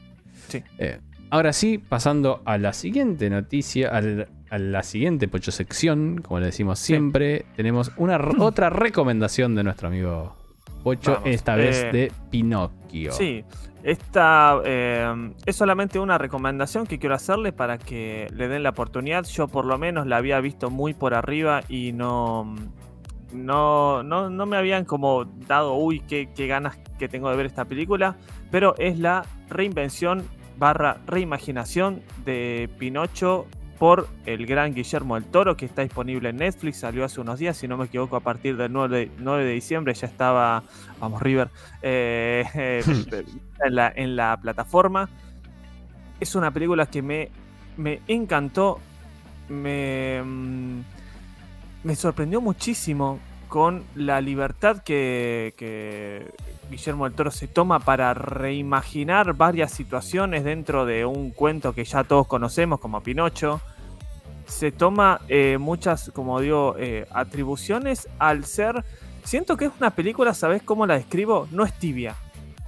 Sí. Eh, ahora sí, pasando a la siguiente noticia, al- a la siguiente pocho sección, como le decimos siempre, tenemos una otra recomendación de nuestro amigo Pocho, Vamos, esta vez eh, de Pinocchio. Sí, esta eh, es solamente una recomendación que quiero hacerle para que le den la oportunidad. Yo por lo menos la había visto muy por arriba y no, no, no, no me habían como dado, uy, qué, qué ganas que tengo de ver esta película. Pero es la reinvención barra reimaginación de Pinocho por el gran Guillermo del Toro, que está disponible en Netflix, salió hace unos días, si no me equivoco, a partir del 9 de, 9 de diciembre ya estaba, vamos River, eh, en, la, en la plataforma. Es una película que me, me encantó, me, mm, me sorprendió muchísimo con la libertad que, que Guillermo del Toro se toma para reimaginar varias situaciones dentro de un cuento que ya todos conocemos como Pinocho. Se toma eh, muchas, como digo, eh, atribuciones al ser... Siento que es una película, ¿sabes cómo la describo? No es tibia.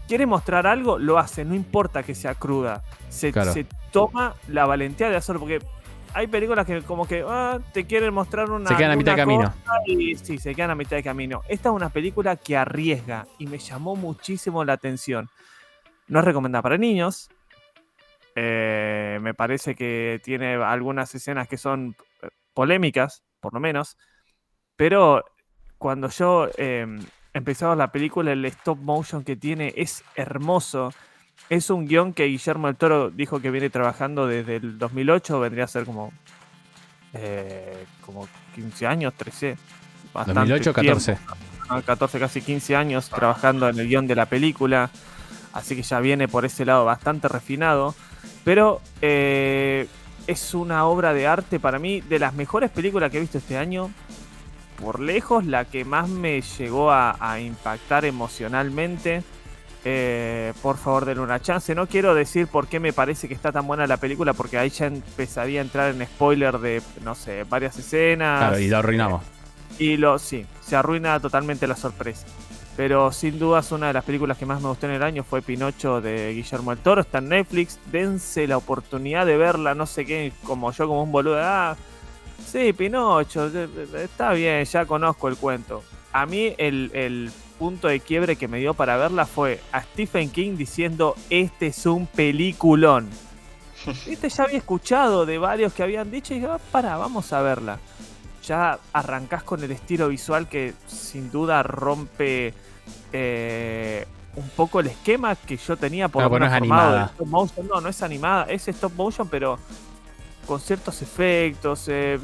Quiere mostrar algo, lo hace, no importa que sea cruda. Se, Claro. se toma la valentía de hacerlo, porque hay películas que como que ah, te quieren mostrar una... Se quedan a mitad de camino. y sí, se quedan a mitad de camino. Esta es una película que arriesga y me llamó muchísimo la atención. No es recomendada para niños. Eh, me parece que tiene algunas escenas que son eh, polémicas, por lo menos. Pero cuando yo eh, empecé a ver la película, el stop motion que tiene es hermoso. Es un guion que Guillermo del Toro dijo que viene trabajando desde el 2008, vendría a ser como, eh, como 15 años, 13. bastante 2008 tiempo. 14. Ah, 14, casi 15 años trabajando en el guion de la película. Así que ya viene por ese lado bastante refinado. Pero eh, es una obra de arte para mí, de las mejores películas que he visto este año. Por lejos, la que más me llegó a, a impactar emocionalmente. Eh, por favor, denle una chance. No quiero decir por qué me parece que está tan buena la película, porque ahí ya empezaría a entrar en spoiler de, no sé, varias escenas. Claro, y lo arruinamos. Y lo, sí, se arruina totalmente la sorpresa. Pero sin dudas una de las películas que más me gustó en el año fue Pinocho de Guillermo del Toro. Está en Netflix. Dense la oportunidad de verla. No sé qué, como yo, como un boludo. Ah, sí, Pinocho. eh, eh, Está bien, ya conozco el cuento. A mí el, el punto de quiebre que me dio para verla fue a Stephen King diciendo, este es un peliculón. Este ya había escuchado de varios que habían dicho y dije, ah, para, vamos a verla ya arrancás con el estilo visual que sin duda rompe eh, un poco el esquema que yo tenía por porque no es animada. stop motion. No, no es animada, es stop motion, pero con ciertos efectos. eh,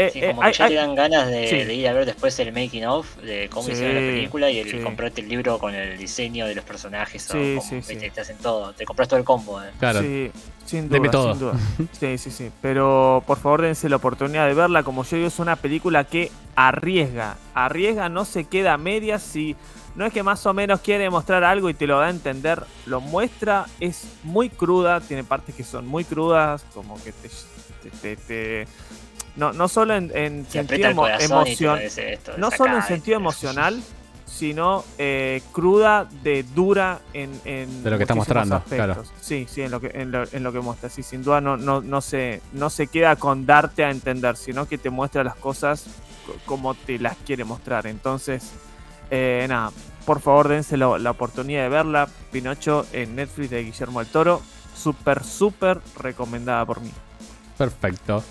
Eh, Sí, eh, como hay- que ya hay- te dan ganas de, sí. de ir a ver después el making of de cómo Sí, hicieron la película y el sí. comprarte el libro con el diseño de los personajes Sí, o como, sí. te hacen todo, te compras todo el combo. eh. Claro. Sí, sin duda, Deme todo. sin duda. Sí, sí, sí. Pero por favor dense la oportunidad de verla. Como yo digo, es una película que arriesga. Arriesga, no se queda a medias. Si no es que más o menos quiere mostrar algo y te lo da a entender, lo muestra. Es muy cruda, tiene partes que son muy crudas, como que te... te- te- te- No, no solo en, sentido emo- esto. no solo en sentido emocional, sino eh, cruda de dura en, en De lo que está mostrando, aspectos. Sí, sí, en lo que en lo, en lo que muestra. Sí, sin duda no, no, no se no se queda con darte a entender, sino que te muestra las cosas co- como te las quiere mostrar. Entonces, eh, nada, por favor dense la, la oportunidad de verla. Pinocho en Netflix de Guillermo del Toro, súper súper recomendada por mí. Perfecto.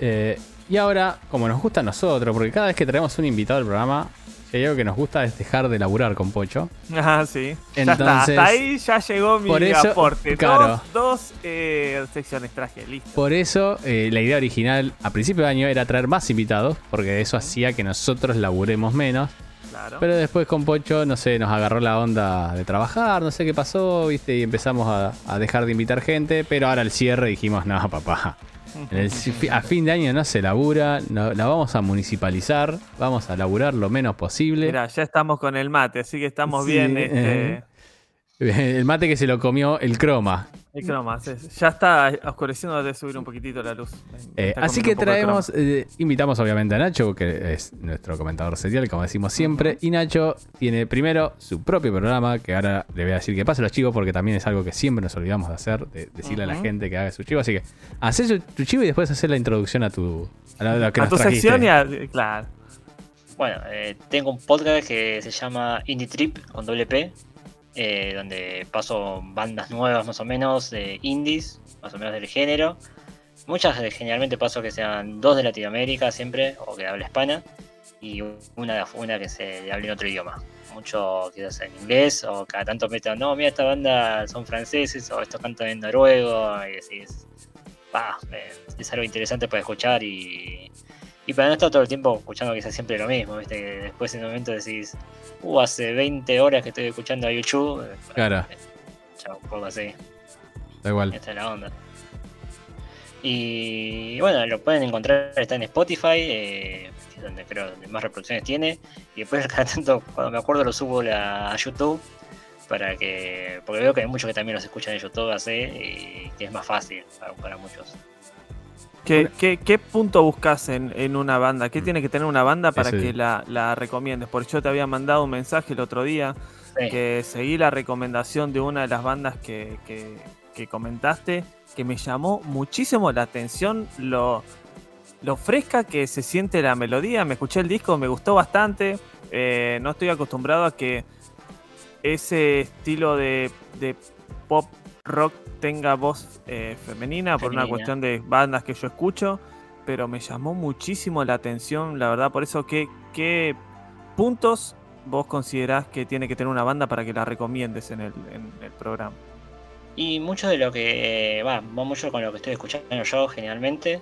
Eh, y ahora, como nos gusta a nosotros, porque cada vez que traemos un invitado al programa, hay algo que nos gusta es dejar de laburar con Pocho. Ah, sí. ya Entonces, está. Hasta ahí ya llegó mi por eso, aporte. claro. Dos, dos eh, secciones traje, listo. Por eso, eh, la idea original a principio de año era traer más invitados, porque eso hacía que nosotros laburemos menos. Claro. Pero después con Pocho, no sé, nos agarró la onda de trabajar, no sé qué pasó, viste, y empezamos a, a dejar de invitar gente. Pero ahora al cierre dijimos, no, papá. En el a fin de año no se labura, no- la vamos a municipalizar, vamos a laburar lo menos posible. Mira, ya estamos con el mate, así que estamos Sí, bien. Este, eh. El mate que se lo comió el croma. El croma, sí, Ya está oscureciendo de subir un poquitito la luz. Eh, así que traemos, eh, invitamos obviamente a Nacho, que es nuestro comentador serial, como decimos siempre. Y Nacho tiene primero su propio programa, que ahora le voy a decir que pase los chivos, porque también es algo que siempre nos olvidamos de hacer, de decirle a la gente que haga su chivo. Así que haces tu chivo y después hacer la introducción a tu. A, la- la que A nos tu trajiste. sección y a. Claro. Bueno, eh, tengo un podcast que se llama Indie Trip con doble P, eh, donde paso bandas nuevas más o menos de indies, más o menos del género. Muchas generalmente paso que sean dos de Latinoamérica siempre, o que habla hispana, y una, una que se hable en otro idioma. Mucho quizás en inglés, o cada tanto metan, no, mira, esta banda son franceses, o estos cantan en noruego, y decís, "Pa, eh, es algo interesante para escuchar y, y para no estar todo el tiempo escuchando quizás siempre lo mismo, ¿viste? Que después en un momento decís, uh, hace 20 horas que estoy escuchando a YouTube. eh, Claro. eh, ya, un poco así, Da igual. esta es la onda. Y bueno, lo pueden encontrar, está en Spotify, eh, donde creo donde más reproducciones tiene. Y después cada tanto, cuando me acuerdo, lo subo la- a YouTube. Para que. Porque veo que hay muchos que también los escuchan en YouTube así. Y que es más fácil para, para muchos. ¿Qué, qué, qué punto buscas en, en una banda? ¿Qué tiene que tener una banda para que la, la recomiendes? Porque yo te había mandado un mensaje el otro día Sí. que seguí la recomendación de una de las bandas que, que- que comentaste, que me llamó muchísimo la atención lo, lo fresca que se siente la melodía. Me escuché el disco, me gustó bastante. Eh, no estoy acostumbrado a que ese estilo de, de pop rock tenga voz eh, femenina por una cuestión de bandas que yo escucho, pero me llamó muchísimo la atención, la verdad, por eso, ¿qué, qué puntos vos considerás que tiene que tener una banda para que la recomiendes en el, en el programa? Y mucho de lo que va, va mucho con lo que estoy escuchando yo generalmente.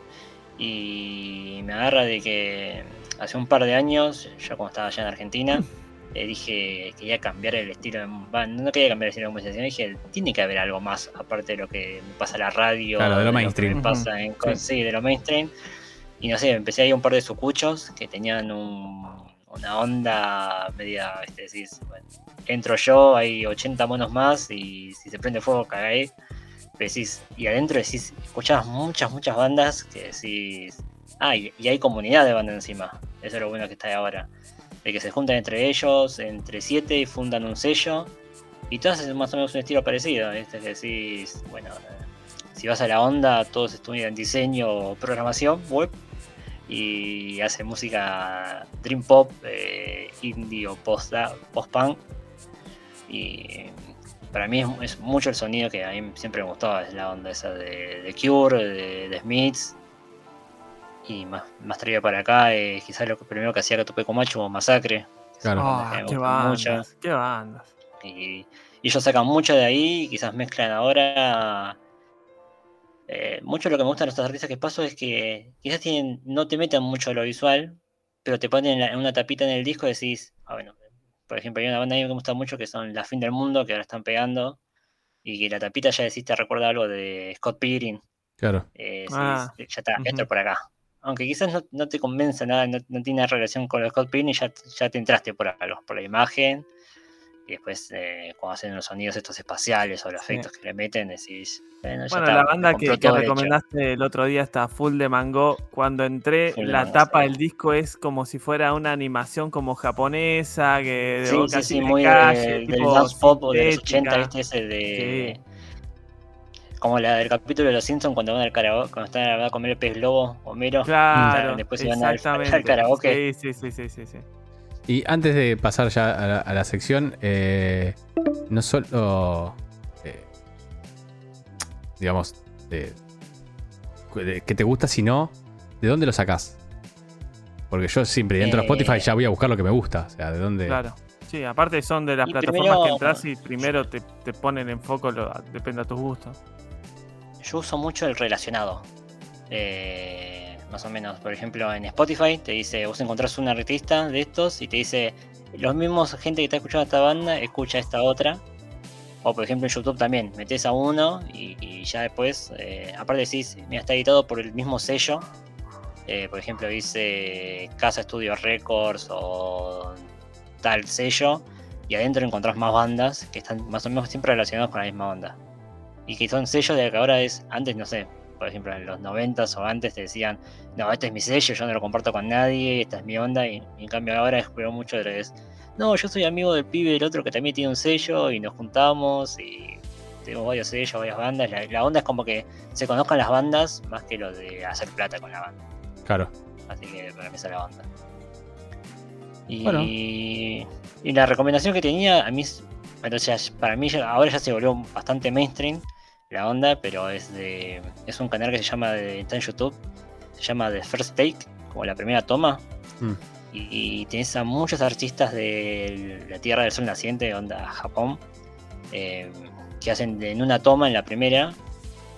Y me agarra de que hace un par de años, yo cuando estaba allá en Argentina, eh, dije que quería cambiar el estilo de va, no quería cambiar el estilo de música, sino dije, tiene que haber algo más aparte de lo que me pasa en la radio, Claro, de lo que mainstream. me pasa en con- sí, de lo mainstream. Y no sé, empecé a ir a un par de sucuchos que tenían un- una onda media, este, decís, bueno, entro yo, hay 80 monos más y si se prende fuego cagáis. Decís, y adentro decís, escuchás muchas, muchas bandas que decís, ah, y, y hay comunidad de bandas encima. Eso es lo bueno que está ahí ahora. De que se juntan entre ellos, entre siete, y fundan un sello. Y todas hacen más o menos un estilo parecido. ¿viste? Que decís, bueno, si vas a la onda, todos estudian diseño o programación web. Y hacen música dream pop, eh, indie o post- post-punk. y para mí es, es mucho el sonido que a mí siempre me gustaba, es la onda esa de, de Cure, de, de Smiths. Y más, más traído para acá, eh, quizás lo que- primero que hacía que topé con Macho o Masacre. Claro. Ah, qué gustan bandas, qué bandas. Y, y ellos sacan mucho de ahí, quizás mezclan ahora Eh, mucho de lo que me gusta de estos artistas que paso es que quizás tienen, no te meten mucho a lo visual, pero te ponen en, la- en una tapita en el disco y decís, ah, bueno, por ejemplo, hay una banda ahí que me gusta mucho que son La Fin del Mundo, que ahora están pegando, y que la tapita ya decís, te recuerda algo de Scott Pilgrim, Claro. eh, decís, Ah, ya está, ujú. esto por acá. Aunque quizás no, no te convence nada, no, no tiene relación con los Scott Pilgrim, ya, ya te entraste por algo, por la imagen, y después eh, cuando hacen los sonidos estos espaciales o los Sí. efectos que le meten, decís, bueno, ya Bueno, está, la banda que, que todo hecho". recomendaste el otro día está full de mango. Cuando entré, Full de la mango, tapa sí. del disco es como si fuera una animación como japonesa, que de Sí, boca sí, sí, de muy calle, del tipo dance pop o de los sintética. 80, ¿viste? Ese de. Como la del capítulo de los Simpsons cuando van al karaoke, cuando están a comer el pez globo, Homero. Claro, Después iban al- exactamente. al karaoke. Sí, sí, sí, sí, sí, sí. Y antes de pasar ya a la, a la sección, eh, no solo. eh, digamos, de, de que te gusta, sino de dónde lo sacás. Porque yo siempre dentro de Eh, Spotify ya voy a buscar lo que me gusta. O sea, de dónde. Claro. Sí, aparte son de las Y plataformas primero- que entras y primero te, te ponen en foco, lo, depende a tus gustos. Yo uso mucho el relacionado. Eh, más o menos, por ejemplo, en Spotify te dice, vos encontrás un artista de estos y te dice, los mismos gente que está escuchando esta banda, escucha esta otra. O por ejemplo en YouTube también, metes a uno y, y ya después, eh, aparte decís, mira, está editado por el mismo sello. Eh, por ejemplo, dice Casa Studio Records o tal sello. Y adentro encontrás más bandas que están más o menos siempre relacionadas con la misma banda y que son sellos de que ahora es, antes no sé, por ejemplo en los 90 o antes te decían, no, este es mi sello, yo no lo comparto con nadie, esta es mi onda, y, y en cambio ahora espero mucho de lo que es, no, yo soy amigo del pibe del otro que también tiene un sello y nos juntamos y tenemos varios sellos, varias bandas, la, la onda es como que se conozcan las bandas más que lo de hacer plata con la banda, Claro. así que para mí esa es la onda. Y, Bueno. y la recomendación que tenía, a mí, es- bueno, o sea, para mí ahora ya se volvió bastante mainstream la onda, pero es de es un canal que se llama de, está en YouTube, se llama The First Take, como la primera toma, Mm. y, y tenés a muchos artistas de la Tierra del Sol Naciente, onda Japón, eh, que hacen de- en una toma en la primera.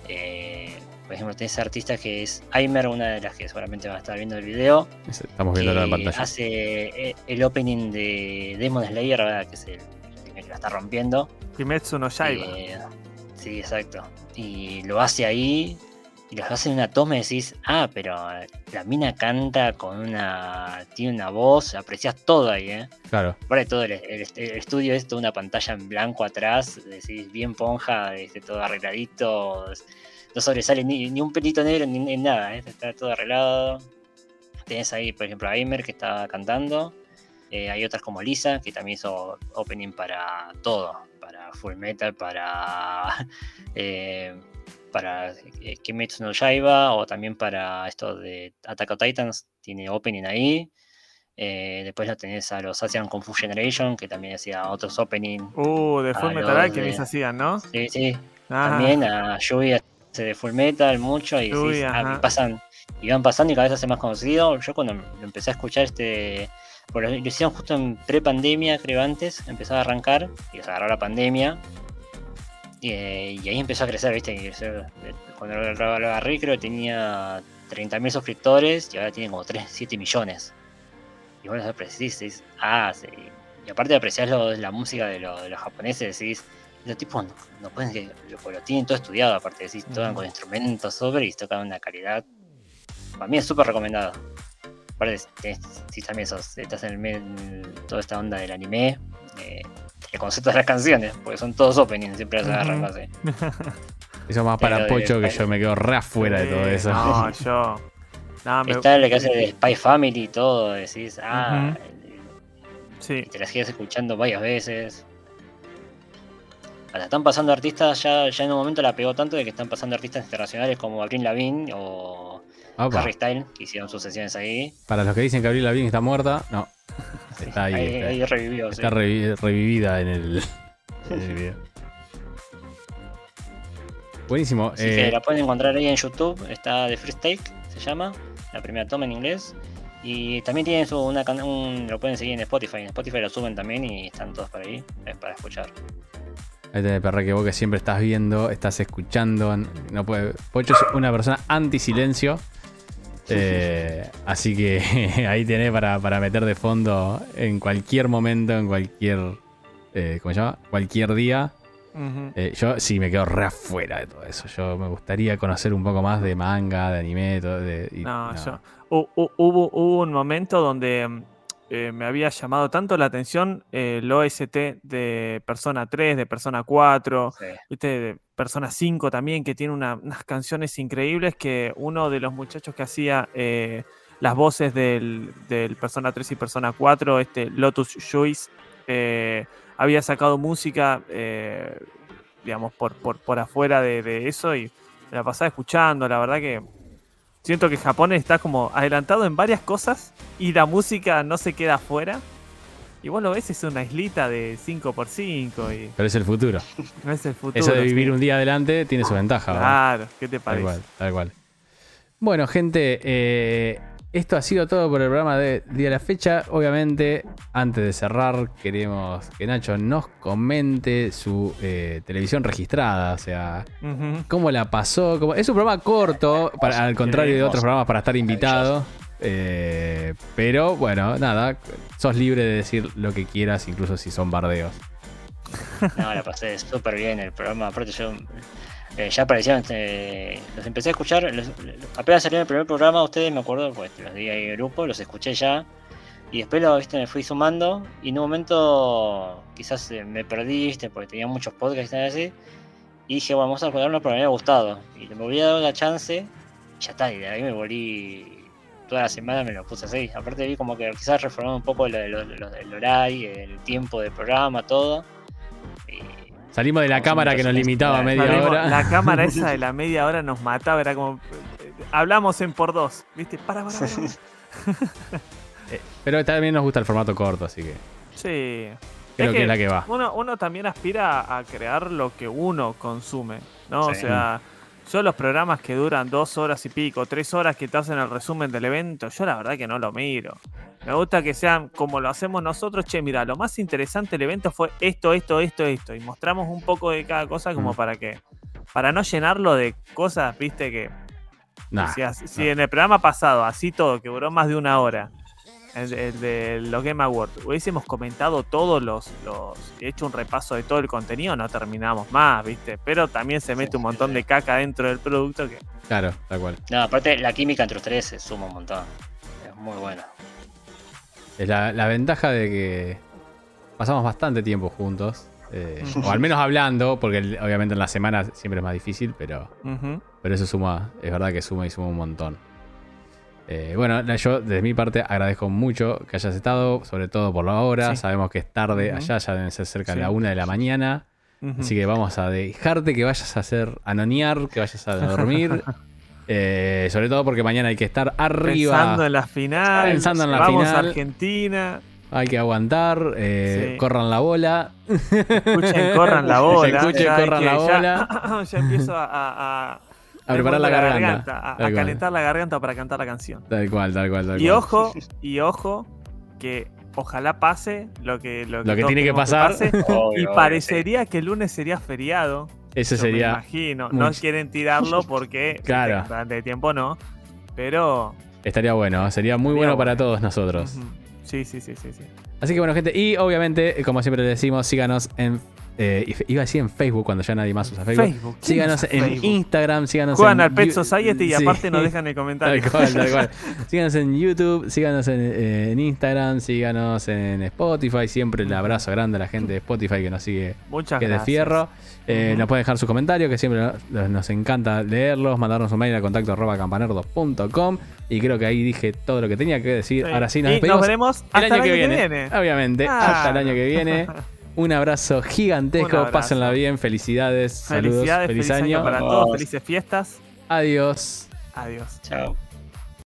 eh, por ejemplo, tenés artistas que es Aimer, una de las que seguramente van a estar viendo el video, Estamos viendo en que pantalla. hace eh, el opening de Demon Slayer, ¿verdad? que es el, el que la está rompiendo. Kimetsu no Yaiba. Eh, sí, exacto. Y lo hace ahí, y lo hace en una toma y decís, ah, pero la mina canta con una. tiene una voz, aprecias todo ahí, ¿eh? Claro. Aparte todo el, el- el estudio es toda una pantalla en blanco atrás, decís, bien ponja, este, todo arregladito, no sobresale ni, ni un pelito negro ni, ni nada, ¿eh? está todo arreglado. Tenés ahí, por ejemplo, a Aimer que está cantando. Eh, hay otras como Lisa, que también hizo opening para todo, Full Metal, para eh, para eh, Kimetsu no Yaiba o también para esto de Attack on Titans, tiene opening ahí. Eh, después lo tenés a los Asian Kung Fu Generation, que también hacía otros opening. Uh, de Full Metal Alchemist de- hacían, ¿no? Sí, sí, Ah, también a Yui hace de Full Metal mucho y Yui, decís, ah, pasan, y van pasando y cada vez se hace más conocido. Yo cuando empecé a escuchar este, bueno, lo hicieron justo en pre-pandemia, creo antes, empezó a arrancar y se agarró la pandemia. Y, eh, y ahí empezó a crecer, viste, eh, cuando lo, lo agarré creo que tenía 30.000 suscriptores y ahora tiene como 3, 7 millones. Y vos lo apreciás, decís, ah, sí. Y aparte de apreciar la música de, lo- de los japoneses, decís, los tipos no, no pueden que lo, lo tienen todo estudiado, aparte decís, tocan con instrumentos sobre y tocan una calidad. Para mí es súper recomendado. Aparte, si también sos, estás en el medio en toda esta onda del anime, eh, el concepto de las canciones, porque son todos openings, siempre las agarran así. Eso más para Pero de- Pocho que yo me quedo re afuera de todo eso. No, yo. No, me- Está el que hace de Spy Family y todo, decís, ah, Sí. y te las quedas escuchando varias veces. Hasta están pasando artistas, ya, ya en un momento la pegó tanto de que están pasando artistas internacionales como Avril Lavigne o Opa, Harry Styles, que hicieron sus sesiones ahí. Para los que dicen que Abril Lavigne está muerta, no. Está ahí. ahí, está, ahí revivió, sí. está revi- revivida en el, en el video. Buenísimo. Así eh, que la pueden encontrar ahí en YouTube, está de Free se llama, la primera toma en inglés. Y también tienen su, una, un, lo pueden seguir en Spotify, en Spotify lo suben también y están todos por ahí, es para escuchar. Ahí tenés perra que vos que siempre estás viendo, estás escuchando. No puede. Pocho es una persona anti-silencio. Eh, así que ahí tenés para, para meter de fondo en cualquier momento, en cualquier. Eh, ¿Cómo se llama? Cualquier día. Eh, yo sí me quedo re afuera de todo eso. Yo me gustaría conocer un poco más de manga, de anime, todo. De, y No, no. yo. hu- hu- hubo, hubo un momento donde mm, eh, me había llamado tanto la atención eh, el OST de Persona 3, de Persona 4, Sí. ¿viste? de Persona 5 también, que tiene una- unas canciones increíbles que uno de los muchachos que hacía eh, las voces del, del Persona 3 y Persona 4, este Lotus Juice, eh, había sacado música, digamos, por, por, por afuera de, de eso y me la pasaba escuchando, la verdad que siento que Japón está como adelantado en varias cosas y la música no se queda afuera. Y vos lo ves, es una islita de 5x5 y Pero es el futuro. no es el futuro. Eso de vivir sí. un día adelante tiene su ventaja. ¿verdad? Claro, ¿qué te Tal parece? cual, tal cual. Bueno, gente, eh, esto ha sido todo por el programa de día de la fecha. Obviamente, antes de cerrar, queremos que Nacho nos comente su eh, televisión registrada. O sea, cómo la pasó. cómo- Es un programa corto, para- al contrario de otros programas para estar invitado. Eh, pero bueno, nada, sos libre de decir lo que quieras, incluso si son bardeos. No, la pasé súper bien el programa. Aparte, yo eh, ya aparecieron, eh, los empecé a escuchar. los- apenas salió el primer programa, ustedes me acuerdo, pues los di ahí en el grupo, los escuché ya. Y después lo, viste, me fui sumando. Y en un momento quizás eh, me perdí, viste, porque tenía muchos podcasts y así. Y dije, bueno, vamos a ponerlo porque me había gustado. Y le volví a dar la chance. Y ya está, y de ahí me volví. Toda la semana me lo puse así. Aparte vi como que quizás reformando un poco de lo- lo del horario, el tiempo del programa, todo. Y Salimos de la cámara que nos personas limitaba a media Salimos- hora. La cámara esa de la media hora nos mataba, era como. Hablamos en por dos, ¿viste? Para, para, para. Eh, Pero también nos gusta el formato corto, así que Sí. creo Es que, que es la que va. Uno, uno también aspira a crear lo que uno consume, ¿no? O sea, yo los programas que duran dos horas y pico, tres horas que te hacen el resumen del evento, yo la verdad que no lo miro. Me gusta que sean como lo hacemos nosotros, che, mira, lo más interesante del evento fue esto, esto, esto, esto. Y mostramos un poco de cada cosa como Mm. para que, para no llenarlo de cosas, viste, que Nah, si, en el programa pasado, así todo, que duró más de una hora, el, el de los Game Awards, hubiésemos comentado todos los, los. hecho un repaso de todo el contenido, no terminamos más, ¿viste? Pero también se mete un montón de caca dentro del producto que. claro, tal cual. No, aparte la química entre ustedes se suma un montón. Es muy buena. Es la, la ventaja de que pasamos bastante tiempo juntos. eh, o al menos hablando, porque obviamente en la semana siempre es más difícil, pero, pero eso suma, es verdad que suma y suma un montón. Eh, bueno, yo desde mi parte agradezco mucho que hayas estado, sobre todo por la hora. Sí. Sabemos que es tarde allá, ya deben ser cerca de la una de la mañana. Así que vamos a dejarte que vayas a hacer anonear, que vayas a dormir. Eh, sobre todo porque mañana hay que estar arriba. Pensando en la final. Pensando en la vamos final. a Argentina. Hay que aguantar, eh, Sí. corran la bola. Escuchen, corran la bola. Escuchen, ya hay corran que- la ya- bola. Ya, empiezo a, a, a- A preparar la garganta. a, calentar la garganta para cantar la canción. Tal cual, tal cual, tal Y cual. ojo, y ojo, que ojalá pase lo que, lo Lo que tiene que pasar. pase. Obvio, y obvio, parecería que el lunes sería feriado. Ese Yo me sería. imagino. No quieren tirarlo porque Claro. durante el tiempo no. Pero. Estaría bueno, sería muy Sería bueno para todos nosotros. Sí, sí, sí, sí, sí. Así que bueno, gente, y obviamente, como siempre le decimos, síganos en. Eh, iba a decir en Facebook cuando ya nadie más usa Facebook. Facebook. ¿quién Síganos en Facebook? Instagram, síganos Juegan en. al Pet Society y Sí. aparte nos dejan el comentario. Tal cual, tal cual. Síganos en YouTube, síganos en, en Instagram, síganos en Spotify. Siempre el abrazo grande a la gente de Spotify que nos sigue Muchas que es de gracias. fierro. Eh. Nos pueden dejar sus comentarios, que siempre nos, encanta leerlos, mandarnos un mail a contacto arroba campanerdos.com. Y creo que ahí dije todo lo que tenía que decir. Sí. Ahora sí, nos y despedimos nos veremos el hasta año, que, viene. Obviamente, Ah. hasta el año que viene. Un abrazo gigantesco, Un abrazo. pásenla bien, felicidades, saludos, Felicidades, feliz, feliz año año. para Vamos. todos, felices fiestas. Adiós. Adiós. Chao.